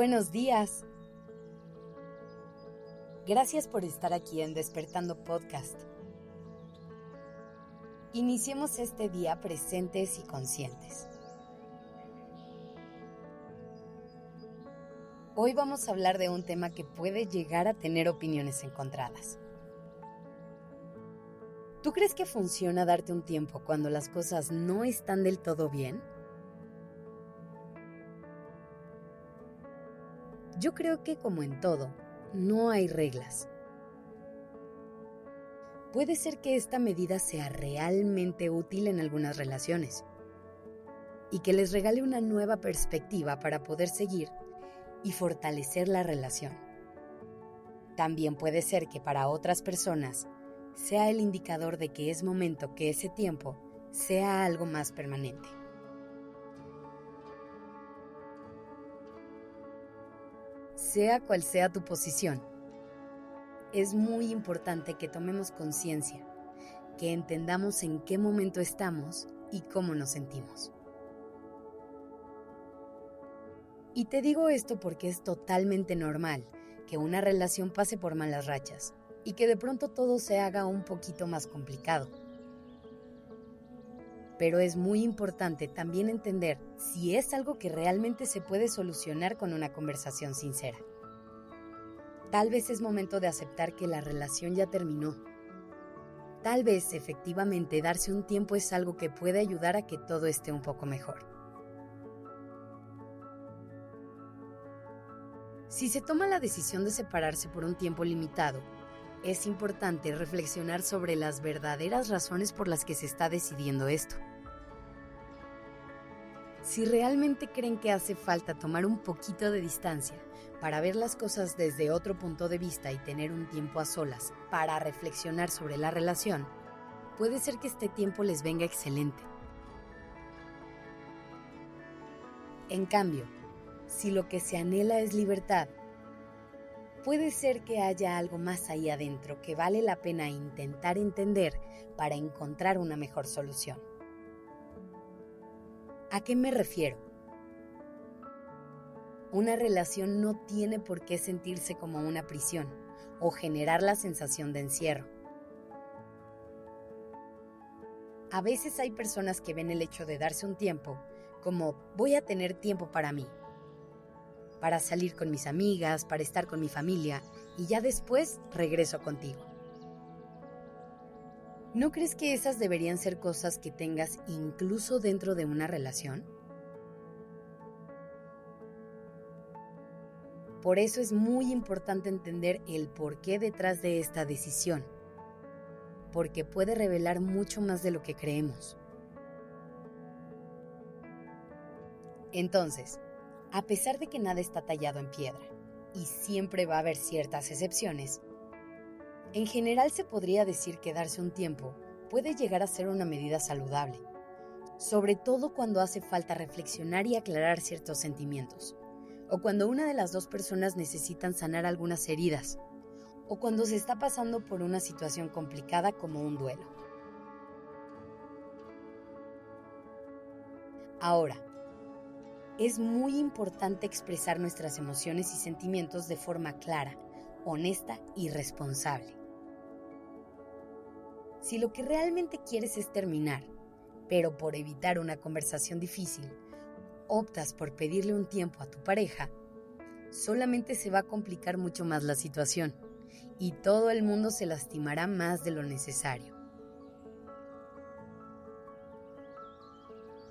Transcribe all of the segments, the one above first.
Buenos días. Gracias por estar aquí en Despertando Podcast. Iniciemos este día presentes y conscientes. Hoy vamos a hablar de un tema que puede llegar a tener opiniones encontradas. ¿Tú crees que funciona darte un tiempo cuando las cosas no están del todo bien? Yo creo que como en todo, no hay reglas. Puede ser que esta medida sea realmente útil en algunas relaciones y que les regale una nueva perspectiva para poder seguir y fortalecer la relación. También puede ser que para otras personas sea el indicador de que es momento que ese tiempo sea algo más permanente. Sea cual sea tu posición, es muy importante que tomemos conciencia, que entendamos en qué momento estamos y cómo nos sentimos. Y te digo esto porque es totalmente normal que una relación pase por malas rachas y que de pronto todo se haga un poquito más complicado. Pero es muy importante también entender si es algo que realmente se puede solucionar con una conversación sincera. Tal vez es momento de aceptar que la relación ya terminó. Tal vez efectivamente darse un tiempo es algo que puede ayudar a que todo esté un poco mejor. Si se toma la decisión de separarse por un tiempo limitado, es importante reflexionar sobre las verdaderas razones por las que se está decidiendo esto. Si realmente creen que hace falta tomar un poquito de distancia para ver las cosas desde otro punto de vista y tener un tiempo a solas para reflexionar sobre la relación, puede ser que este tiempo les venga excelente. En cambio, si lo que se anhela es libertad, puede ser que haya algo más ahí adentro que vale la pena intentar entender para encontrar una mejor solución. ¿A qué me refiero? Una relación no tiene por qué sentirse como una prisión o generar la sensación de encierro. A veces hay personas que ven el hecho de darse un tiempo como voy a tener tiempo para mí para salir con mis amigas, para estar con mi familia y ya después regreso contigo. ¿No crees que esas deberían ser cosas que tengas incluso dentro de una relación? Por eso es muy importante entender el porqué detrás de esta decisión, porque puede revelar mucho más de lo que creemos. Entonces, a pesar de que nada está tallado en piedra, y siempre va a haber ciertas excepciones, en general se podría decir que darse un tiempo puede llegar a ser una medida saludable, sobre todo cuando hace falta reflexionar y aclarar ciertos sentimientos, o cuando una de las dos personas necesitan sanar algunas heridas, o cuando se está pasando por una situación complicada como un duelo. Ahora, es muy importante expresar nuestras emociones y sentimientos de forma clara, honesta y responsable. Si lo que realmente quieres es terminar, pero por evitar una conversación difícil, optas por pedirle un tiempo a tu pareja, solamente se va a complicar mucho más la situación y todo el mundo se lastimará más de lo necesario.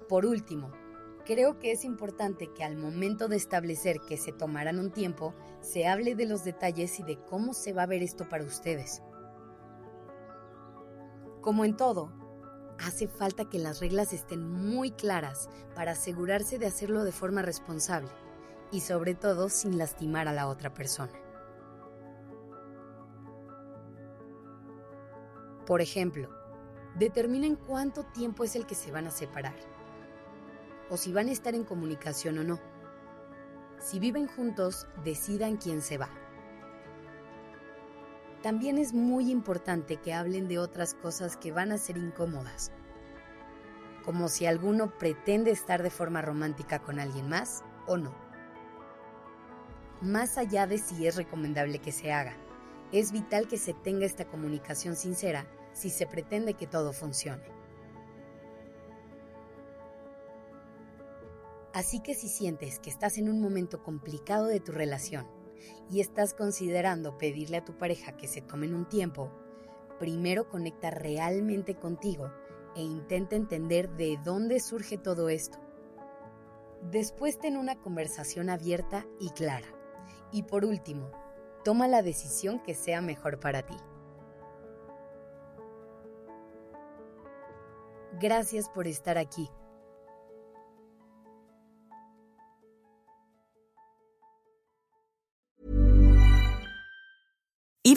Por último, Creo que es importante que al momento de establecer que se tomarán un tiempo, se hable de los detalles y de cómo se va a ver esto para ustedes. Como en todo, hace falta que las reglas estén muy claras para asegurarse de hacerlo de forma responsable y sobre todo sin lastimar a la otra persona. Por ejemplo, determinen cuánto tiempo es el que se van a separar o si van a estar en comunicación o no. Si viven juntos, decidan quién se va. También es muy importante que hablen de otras cosas que van a ser incómodas, como si alguno pretende estar de forma romántica con alguien más o no. más allá de si es recomendable que se haga. Es vital que se tenga esta comunicación sincera si se pretende que todo funcione. Así que si sientes que estás en un momento complicado de tu relación y estás considerando pedirle a tu pareja que se tomen un tiempo, primero conecta realmente contigo e intenta entender de dónde surge todo esto. Después ten una conversación abierta y clara. Y por último, toma la decisión que sea mejor para ti. Gracias por estar aquí.